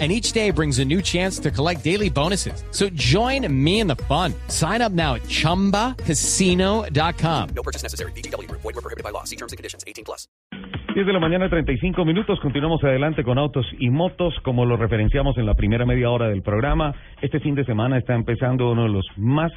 and each day brings a new chance to collect daily bonuses. So join me in the fun. Sign up now at ChumbaCasino.com. No purchase necessary. BGW. Void were prohibited by law. See terms and conditions. 18 plus. 10 de la mañana, 35 minutos. Continuamos adelante con autos y motos, como lo referenciamos en la primera media hora del programa. Este fin de semana está empezando uno de los más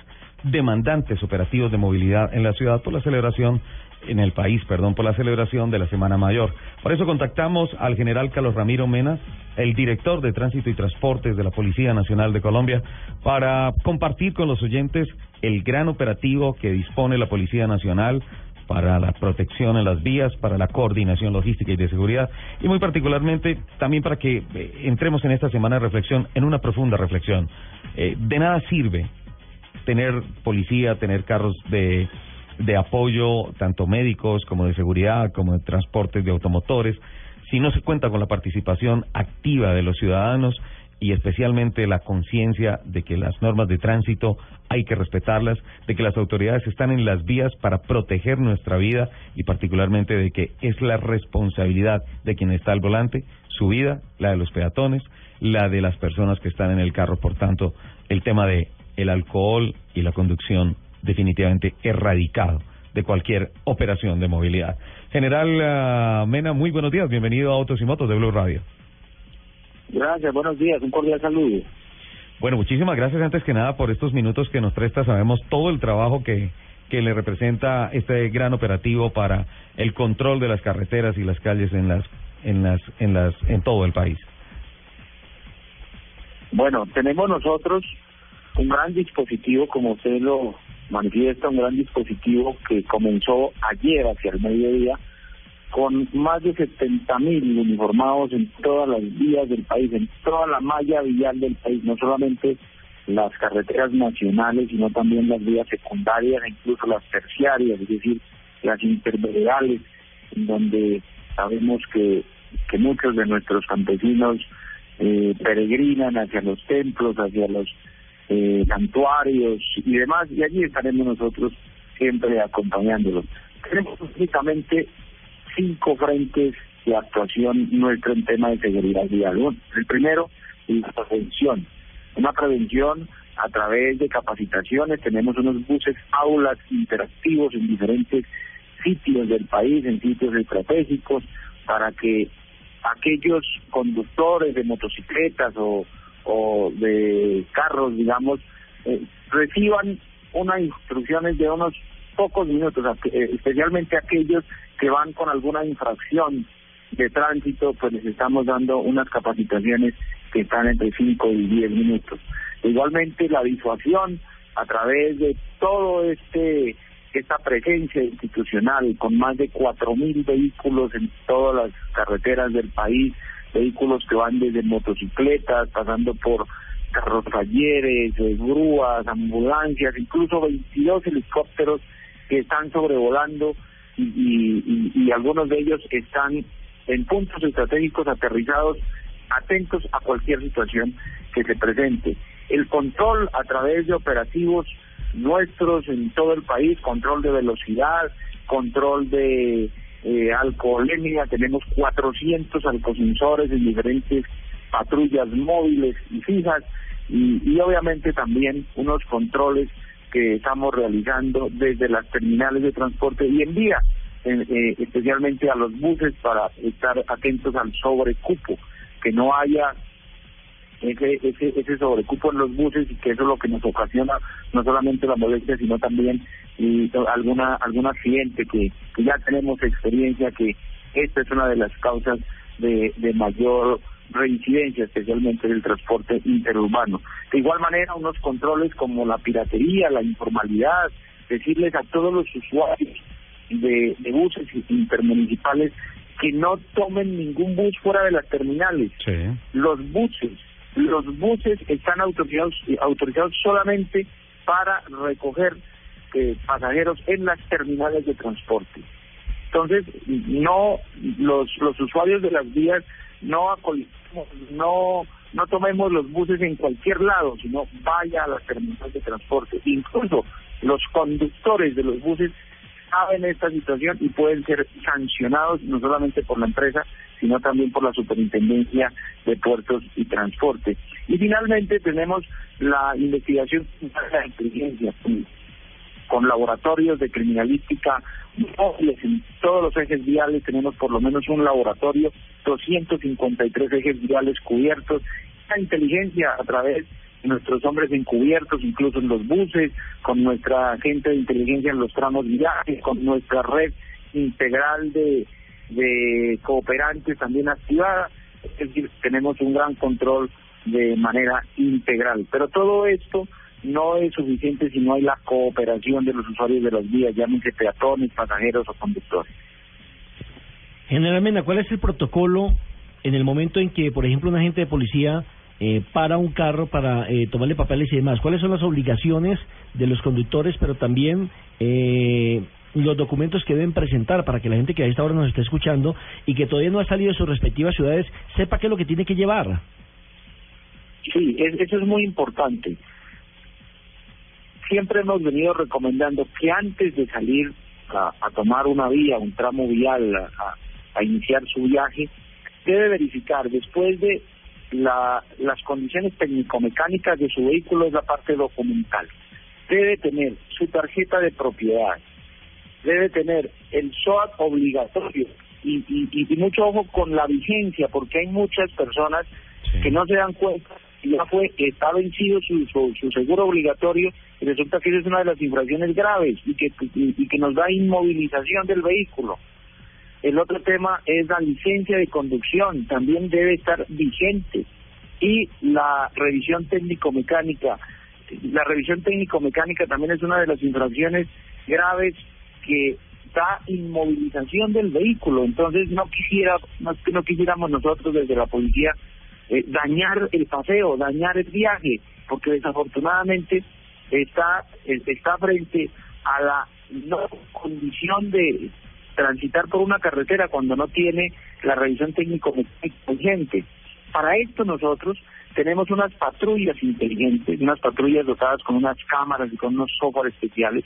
demandantes operativos de movilidad en la ciudad por la celebración en el país, perdón, por la celebración de la Semana Mayor. Por eso contactamos al general Carlos Ramiro Mena, el director de Tránsito y Transportes de la Policía Nacional de Colombia, para compartir con los oyentes el gran operativo que dispone la Policía Nacional para la protección en las vías, para la coordinación logística y de seguridad, y muy particularmente también para que eh, entremos en esta semana de reflexión, en una profunda reflexión. Eh, de nada sirve tener policía, tener carros de de apoyo, tanto médicos como de seguridad, como de transportes de automotores, si no se cuenta con la participación activa de los ciudadanos y especialmente la conciencia de que las normas de tránsito hay que respetarlas, de que las autoridades están en las vías para proteger nuestra vida y particularmente de que es la responsabilidad de quien está al volante, su vida, la de los peatones, la de las personas que están en el carro, por tanto, el tema de el alcohol y la conducción definitivamente erradicado de cualquier operación de movilidad. General ah, Mena, muy buenos días, bienvenido a Autos y Motos de Blue Radio. Gracias, buenos días, un cordial saludo. Bueno, muchísimas gracias antes que nada por estos minutos que nos presta. Sabemos todo el trabajo que, que le representa este gran operativo para el control de las carreteras y las calles en las en las en las en todo el país. Bueno, tenemos nosotros un gran dispositivo, como usted lo manifiesta un gran dispositivo que comenzó ayer hacia el mediodía con más de 70 mil uniformados en todas las vías del país, en toda la malla vial del país, no solamente las carreteras nacionales, sino también las vías secundarias e incluso las terciarias, es decir, las interveredales, en donde sabemos que, que muchos de nuestros campesinos eh, peregrinan hacia los templos, hacia los eh, santuarios y demás, y allí estaremos nosotros siempre acompañándolos. Tenemos únicamente cinco frentes de actuación nuestro en tema de seguridad vial. El primero, la prevención. Una prevención a través de capacitaciones, tenemos unos buses, aulas interactivos en diferentes sitios del país, en sitios estratégicos, para que aquellos conductores de motocicletas o o de carros, digamos, eh, reciban unas instrucciones de unos pocos minutos, eh, especialmente aquellos que van con alguna infracción de tránsito, pues les estamos dando unas capacitaciones que están entre 5 y 10 minutos. Igualmente la disuasión a través de todo este esta presencia institucional con más de cuatro mil vehículos en todas las carreteras del país, vehículos que van desde motocicletas, pasando por carros talleres, eh, grúas, ambulancias, incluso 22 helicópteros que están sobrevolando y, y, y, algunos de ellos están en puntos estratégicos aterrizados, atentos a cualquier situación que se presente. El control a través de operativos nuestros en todo el país, control de velocidad, control de eh, alcoholemia, tenemos 400 alcosensores en diferentes patrullas móviles y fijas y, y obviamente también unos controles que estamos realizando desde las terminales de transporte y en vía, eh, especialmente a los buses para estar atentos al sobrecupo, que no haya ese, ese, ese sobrecupo en los buses y que eso es lo que nos ocasiona no solamente la molestia sino también y alguna algún accidente que, que ya tenemos experiencia que esta es una de las causas de, de mayor reincidencia, especialmente del transporte interurbano. De igual manera, unos controles como la piratería, la informalidad, decirles a todos los usuarios de, de buses intermunicipales que no tomen ningún bus fuera de las terminales. Los buses los buses están autorizados, autorizados solamente para recoger eh, pasajeros en las terminales de transporte. Entonces, no los usuarios de las vías no no no tomemos los buses en cualquier lado, sino vaya a las terminales de transporte. Incluso los conductores de los buses saben esta situación y pueden ser sancionados no solamente por la empresa, sino también por la Superintendencia de Puertos y Transporte. Y finalmente tenemos la investigación de la inteligencia con laboratorios de criminalística en todos los ejes viales, tenemos por lo menos un laboratorio, 253 ejes viales cubiertos, la inteligencia a través de nuestros hombres encubiertos, incluso en los buses, con nuestra gente de inteligencia en los tramos viales, con nuestra red integral de, de cooperantes también activada, es decir, tenemos un gran control de manera integral. Pero todo esto no es suficiente si no hay la cooperación de los usuarios de las vías, llámense peatones, pasajeros o conductores. Generalmente, ¿cuál es el protocolo en el momento en que, por ejemplo, un agente de policía eh, para un carro para eh, tomarle papeles y demás? ¿Cuáles son las obligaciones de los conductores, pero también eh, los documentos que deben presentar para que la gente que a esta hora nos esté escuchando y que todavía no ha salido de sus respectivas ciudades sepa qué es lo que tiene que llevar? Sí, eso es muy importante siempre hemos venido recomendando que antes de salir a, tomar una vía, un tramo vial, a, iniciar su viaje, debe verificar. Después de la, las condiciones técnico-mecánicas de su vehículo es la parte documental. Debe tener su tarjeta de propiedad, debe tener el SOAT obligatorio. Y, y, y mucho ojo con la vigencia, porque hay muchas personas que no se dan cuenta ya fue, está vencido su, su, seguro obligatorio y resulta que esa es una de las infracciones graves y que, y, que nos da inmovilización del vehículo. El otro tema es la licencia de conducción, también debe estar vigente. Y la revisión técnico-mecánica. La revisión técnico-mecánica también es una de las infracciones graves que da inmovilización del vehículo. Entonces no quisiera, no, no quisiéramos nosotros desde la policía eh, dañar el paseo, dañar el viaje, porque desafortunadamente está, está frente a la condición de transitar por una carretera cuando no tiene la revisión técnico urgente. Para esto nosotros tenemos unas patrullas inteligentes, unas patrullas dotadas con unas cámaras y con unos software especiales.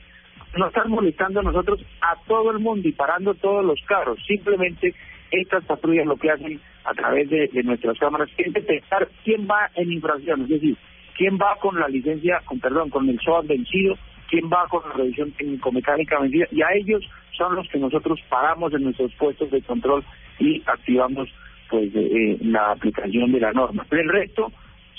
No están molestando a nosotros a todo el mundo y parando todos los carros. Simplemente estas patrullas lo que hacen a través de, nuestras cámaras es detectar quién va en infracción, es decir, quién va con la licencia, con perdón, con el SOAT vencido, quién va con la revisión técnico-mecánica vencida, y a ellos son los que nosotros paramos en nuestros puestos de control y activamos pues eh, la aplicación de la norma. Pero el resto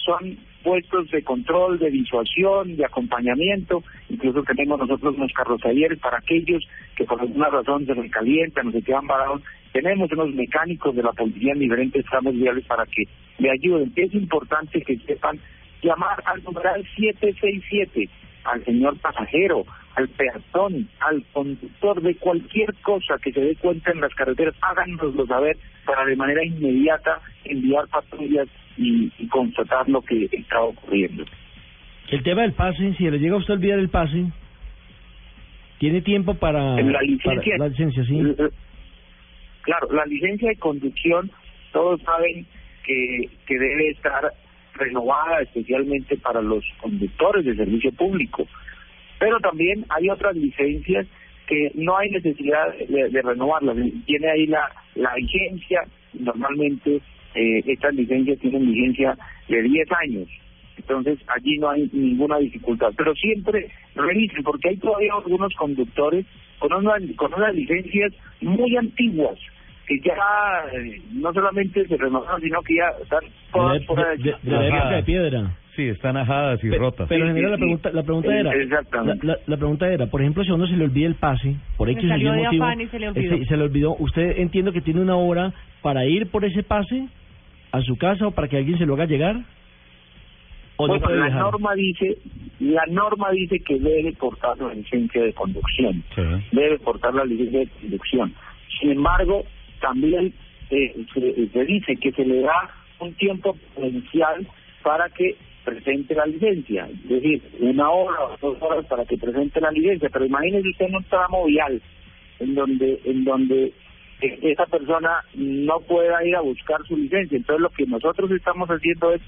son puestos de control, de disuasión, de acompañamiento, incluso tenemos nosotros unos carrozalleres para aquellos que por alguna razón se recalientan o se quedan parados, tenemos unos mecánicos de la policía en diferentes tramos viales para que le ayuden. Es importante que sepan llamar al numeral 767 al señor pasajero, al peatón, al conductor de cualquier cosa que se dé cuenta en las carreteras, háganoslo saber para de manera inmediata enviar patrullas y, constatar lo que está ocurriendo. El tema del pase, si le llega a usted olvidar el pase, ¿tiene tiempo para la licencia? la licencia, sí. Claro, la licencia de conducción, todos saben que, que debe estar renovada especialmente para los conductores de servicio público. Pero también hay otras licencias que no hay necesidad de, renovarlas. Tiene ahí la, la vigencia, normalmente eh, estas licencias tienen vigencia de 10 años. Entonces allí no hay ninguna dificultad. Pero siempre revisen, porque hay todavía algunos conductores con, una, con unas licencias muy antiguas que ya eh, no solamente se renovaron, sino que ya están todas fuera de, de, de, de piedra. Sí, están ajadas y rotas. Pero en general la pregunta, la pregunta era, la, la, pregunta era, por ejemplo, si a uno se le olvida el pase, por X o motivo, se le, olvidó. se le olvidó, usted entiendo que tiene una hora para ir por ese pase a su casa o para que alguien se lo haga llegar. ¿O bueno, la norma dice, la norma dice que debe portar la licencia de conducción, debe portar la licencia de conducción. Sin embargo, también eh, se, dice que se le da un tiempo potencial para que presente la licencia, es decir, una hora o dos horas para que presente la licencia, pero imagínese usted en un tramo vial, en donde en donde eh, esa persona no pueda ir a buscar su licencia. Entonces lo que nosotros estamos haciendo es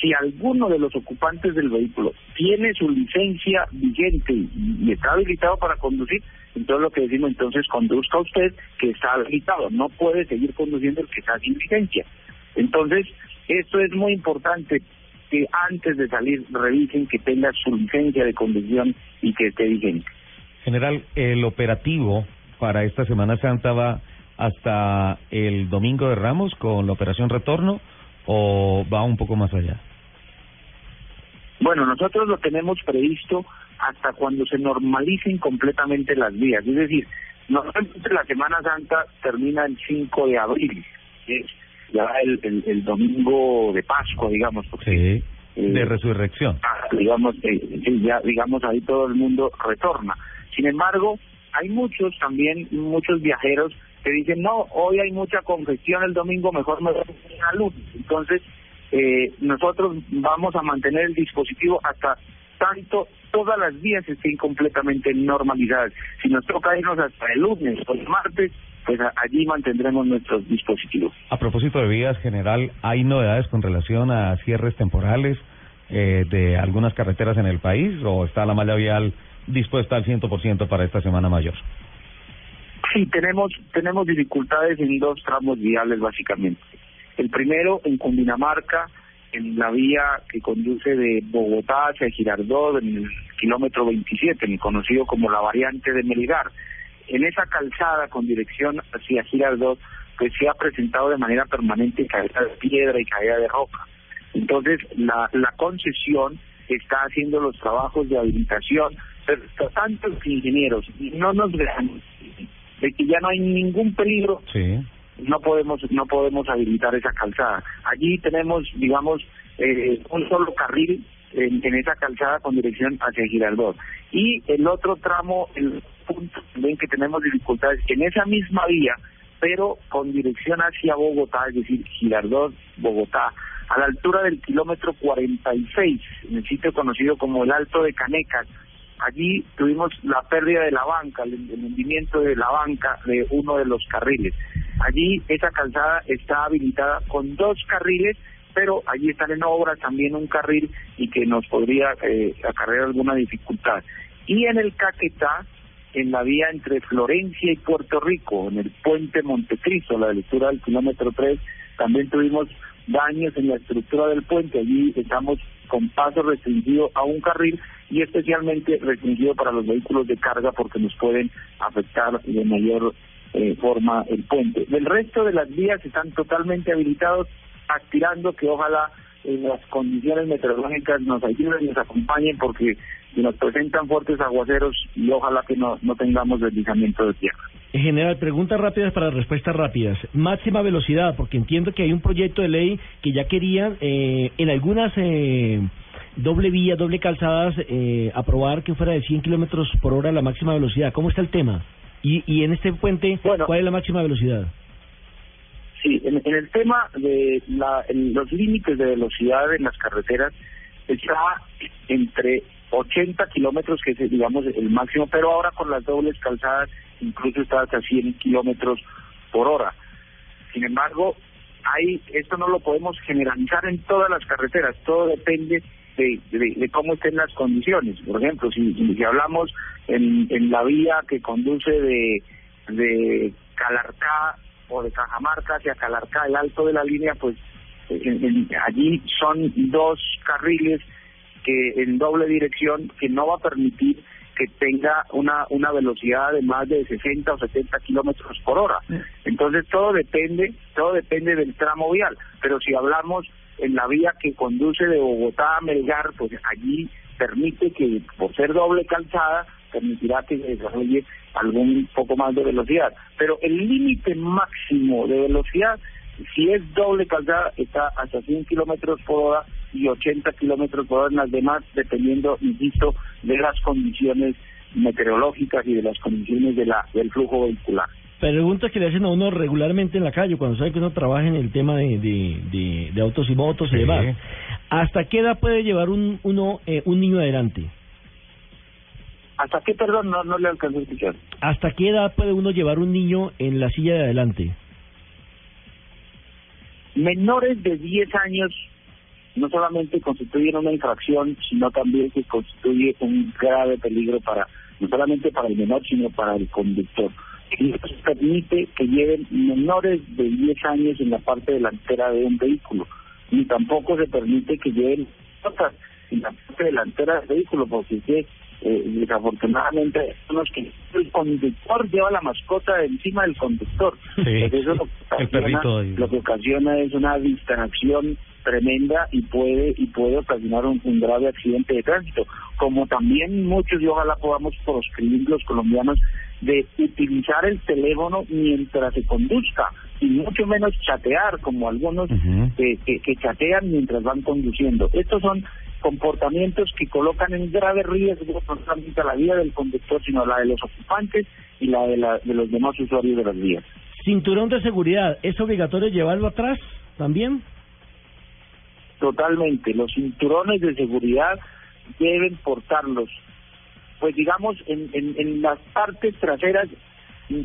si alguno de los ocupantes del vehículo tiene su licencia vigente y está habilitado para conducir, entonces lo que decimos entonces conduzca usted que está habilitado, no puede seguir conduciendo el que está sin licencia. Entonces, esto es muy importante que antes de salir revisen que tenga su licencia de conducción y que esté vigente. General, el operativo para esta Semana Santa va hasta el Domingo de Ramos con la operación retorno o va un poco más allá? Bueno, nosotros lo tenemos previsto hasta cuando se normalicen completamente las vías. Es decir, normalmente la Semana Santa termina el 5 de abril, que es ya el, el, domingo de Pascua, digamos. sí, de eh, resurrección. Ah, digamos, eh, ya, digamos, ahí todo el mundo retorna. Sin embargo, hay muchos también, muchos viajeros que dicen, no, hoy hay mucha congestión, el domingo mejor me voy a luz. Entonces, eh, nosotros vamos a mantener el dispositivo hasta tanto todas las vías estén completamente normalizadas. Si nos toca irnos hasta el lunes o el martes, pues allí mantendremos nuestros dispositivos. A propósito de vías, general, ¿hay novedades con relación a cierres temporales eh, de algunas carreteras en el país o está la malla vial dispuesta al 100% para esta Semana Mayor? Sí, tenemos, tenemos dificultades en dos tramos viales básicamente. El primero en Cundinamarca, en la vía que conduce de Bogotá hacia Girardot, en el kilómetro 27, conocido como la variante de Melgar. En esa calzada con dirección hacia Girardot, pues se ha presentado de manera permanente caída de piedra y caída de roca. Entonces, la, la concesión está haciendo los trabajos de habilitación, pero tantos ingenieros no nos vean de que ya no hay ningún peligro, no podemos no podemos habilitar esa calzada. Allí tenemos, digamos, eh, un solo carril en, esa calzada con dirección hacia Girardot. Y el otro tramo, el punto también que tenemos dificultades, en esa misma vía, pero con dirección hacia Bogotá, es decir, Girardot, Bogotá, a la altura del kilómetro 46, en el sitio conocido como el Alto de Canecas, Allí tuvimos la pérdida de la banca, el, hundimiento de la banca de uno de los carriles. Allí esa calzada está habilitada con dos carriles, pero allí están en obra también un carril y que nos podría eh, acarrear alguna dificultad. Y en el Caquetá, en la vía entre Florencia y Puerto Rico, en el puente Montecristo, la lectura del kilómetro 3, también tuvimos daños en la estructura del puente. Allí estamos con paso restringido a un carril y especialmente restringido para los vehículos de carga porque nos pueden afectar de mayor eh, forma el puente. El resto de las vías están totalmente habilitados, aspirando que ojalá en las condiciones meteorológicas nos ayuden y nos acompañen porque nos presentan fuertes aguaceros y ojalá que no, no tengamos deslizamiento de tierra. En general, preguntas rápidas para respuestas rápidas. Máxima velocidad, porque entiendo que hay un proyecto de ley que ya querían eh, en algunas eh, doble vía, doble calzadas, eh, aprobar que fuera de 100 kilómetros por hora la máxima velocidad. ¿Cómo está el tema? Y, y en este puente, ¿cuál es la máxima velocidad? Sí, en, el tema de la, los límites de velocidad en las carreteras está entre 80 kilómetros, que es, digamos, el máximo, pero ahora con las dobles calzadas incluso está hasta 100 kilómetros por hora. Sin embargo, hay, esto no lo podemos generalizar en todas las carreteras, todo depende de, de, cómo estén las condiciones. Por ejemplo, si, hablamos en, en la vía que conduce de, de Calarcá o de Cajamarca hacia Calarcá, el alto de la línea, pues allí son dos carriles que en doble dirección que no va a permitir que tenga una una velocidad de más de 60 o 70 kilómetros por hora. Entonces todo depende todo depende del tramo vial. Pero si hablamos en la vía que conduce de Bogotá a Melgar, pues allí permite que por ser doble calzada permitirá que se desarrolle algún poco más de velocidad. Pero el límite máximo de velocidad, si es doble calzada, está hasta 100 kilómetros por hora y 80 kilómetros por hora en las demás, dependiendo, insisto, de las condiciones meteorológicas y de las condiciones de la del flujo vehicular. Preguntas que le hacen a uno regularmente en la calle cuando sabe que uno trabaja en el tema de, de, de, autos y motos y demás. ¿Hasta qué edad puede llevar un, uno eh, un niño adelante? ¿Hasta qué, perdón, no, no le alcanzó a escuchar? ¿Hasta qué edad puede uno llevar un niño en la silla de adelante? Menores de 10 años no solamente constituyen una infracción, sino también que constituye un grave peligro para no solamente para el menor, sino para el conductor. Y esto permite que lleven menores de 10 años en la parte delantera de un vehículo, ni tampoco se permite que lleven mascotas en la parte delantera del vehículo, porque que, eh, desafortunadamente son los que el conductor lleva la mascota encima del conductor. Sí, Entonces, eso lo que ocasiona- lo que ocasiona es una distracción tremenda y puede y puede ocasionar un, un grave accidente de tránsito como también muchos y ojalá podamos proscribir los colombianos de utilizar el teléfono mientras se conduzca y mucho menos chatear como algunos Ujú. que, que, que chatean mientras van conduciendo estos son comportamientos que colocan en grave riesgo no solamente a la vida del conductor sino a la de los ocupantes y la de, la, de los demás usuarios de las vías Cinturón de seguridad, ¿es obligatorio llevarlo atrás también? Totalmente. Los cinturones de seguridad deben portarlos. Pues digamos, en, en, en las partes traseras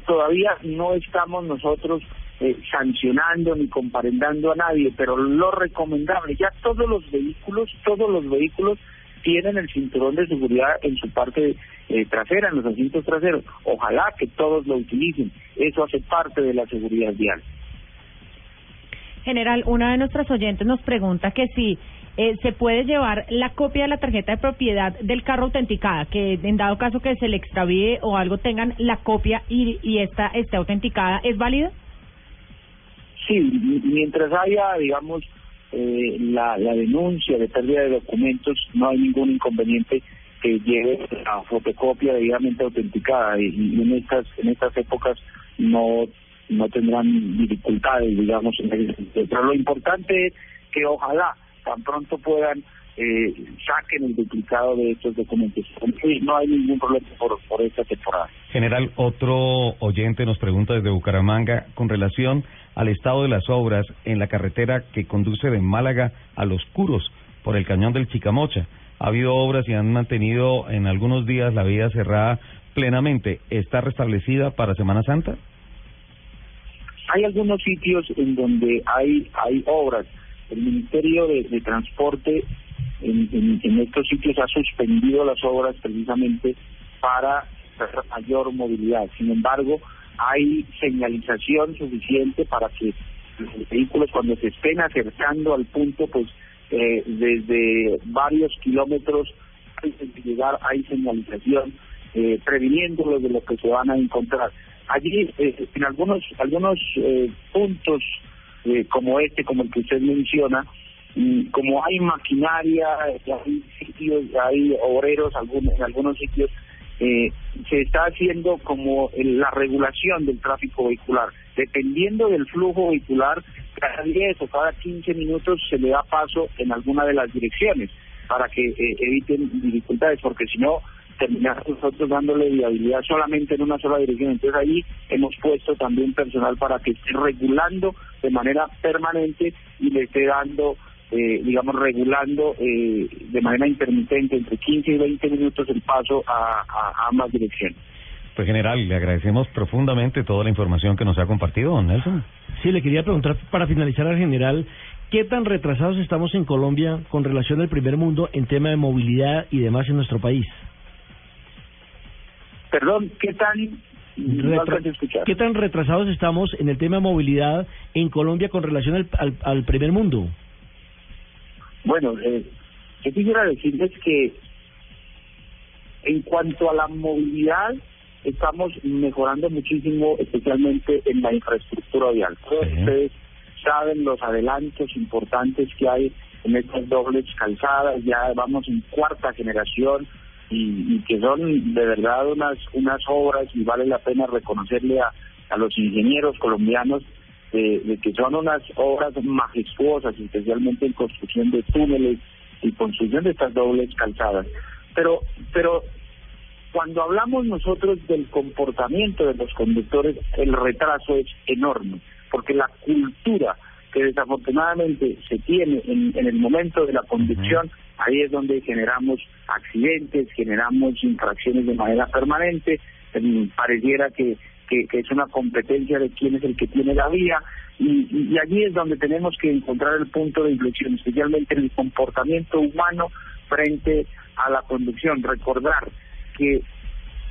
todavía no estamos nosotros eh, sancionando ni comparendando a nadie, pero lo recomendable, ya todos los vehículos, todos los vehículos tienen el cinturón de seguridad en su parte eh, trasera, en los asientos traseros. Ojalá que todos lo utilicen. Eso hace parte de la seguridad vial. General, una de nuestras oyentes nos pregunta que si eh, se puede llevar la copia de la tarjeta de propiedad del carro autenticada, que en dado caso que se le extravíe o algo tengan la copia y, y esta esté autenticada, ¿es válido? Sí, mientras haya, digamos, eh, la, la denuncia de pérdida de documentos, no hay ningún inconveniente que lleve la fotocopia debidamente autenticada y, y en estas en estas épocas no no tendrán dificultades, digamos. Pero lo importante es que ojalá tan pronto puedan eh, saquen el duplicado de estos documentos. No hay ningún problema por, por esta temporada. General, otro oyente nos pregunta desde Bucaramanga con relación al estado de las obras en la carretera que conduce de Málaga a Los Curos por el cañón del Chicamocha. Ha habido obras y han mantenido en algunos días la vía cerrada plenamente. ¿Está restablecida para Semana Santa? Hay algunos sitios en donde hay hay obras. El Ministerio de, Transporte en, estos sitios ha suspendido las obras precisamente para mayor movilidad. Sin embargo, hay señalización suficiente para que los vehículos cuando se estén acercando al punto, pues eh, desde varios kilómetros antes de llegar hay señalización eh, previniéndolos de lo que se van a encontrar. Allí, eh, en algunos algunos eh, puntos eh, como este, como el que usted menciona, como hay maquinaria, hay sitios, hay obreros, algunos, en algunos sitios, eh, se está haciendo como la regulación del tráfico vehicular. Dependiendo del flujo vehicular, cada 10 o cada 15 minutos se le da paso en alguna de las direcciones para que eh, eviten dificultades, porque si no, terminar nosotros dándole viabilidad solamente en una sola dirección. Entonces ahí hemos puesto también personal para que esté regulando de manera permanente y le esté dando, eh, digamos, regulando eh, de manera intermitente entre 15 y 20 minutos el paso a, a- a ambas direcciones. Pues general, le agradecemos profundamente toda la información que nos ha compartido, don Nelson. Sí, le quería preguntar para finalizar al general, ¿qué tan retrasados estamos en Colombia con relación al primer mundo en tema de movilidad y demás en nuestro país? Perdón, ¿qué tan... Retra-. ¿Qué tan retrasados estamos en el tema de movilidad en Colombia con relación al, al, al primer mundo? Bueno, eh, yo quisiera decirles que en cuanto a la movilidad, estamos mejorando muchísimo, especialmente en la infraestructura vial. Todos Sí. ustedes saben los adelantos importantes que hay en estas dobles calzadas, ya vamos en cuarta generación y, y que son de verdad unas unas obras y vale la pena reconocerle a, a los ingenieros colombianos de, de que son unas obras majestuosas, especialmente en construcción de túneles y construcción de estas dobles calzadas. Pero, pero cuando hablamos nosotros del comportamiento de los conductores, el retraso es enorme, porque la cultura que desafortunadamente se tiene en, en el momento de la conducción ahí es donde generamos accidentes, generamos infracciones de manera permanente, em, pareciera que, que, que es una competencia de quién es el que tiene la vía, y, y, allí es donde tenemos que encontrar el punto de inflexión, especialmente en el comportamiento humano frente a la conducción. Recordar que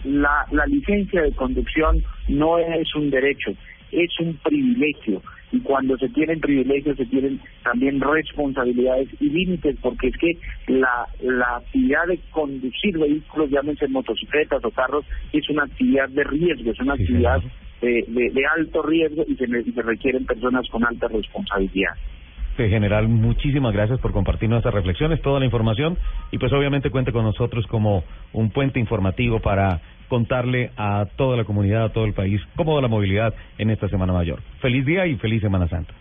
la, la licencia de conducción no es un derecho, es un privilegio. Y cuando se tienen privilegios, se tienen también responsabilidades y límites, porque es que la, la actividad de conducir vehículos, llámense motocicletas o carros, es una actividad de riesgo, es una actividad de, de, de, alto riesgo y se, y se requieren personas con alta responsabilidad. General, muchísimas gracias por compartir nuestras reflexiones, toda la información y pues obviamente cuente con nosotros como un puente informativo para contarle a toda la comunidad, a todo el país, cómo va la movilidad en esta Semana Mayor. Feliz día y feliz Semana Santa.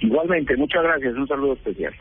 Igualmente, muchas gracias, un saludo especial.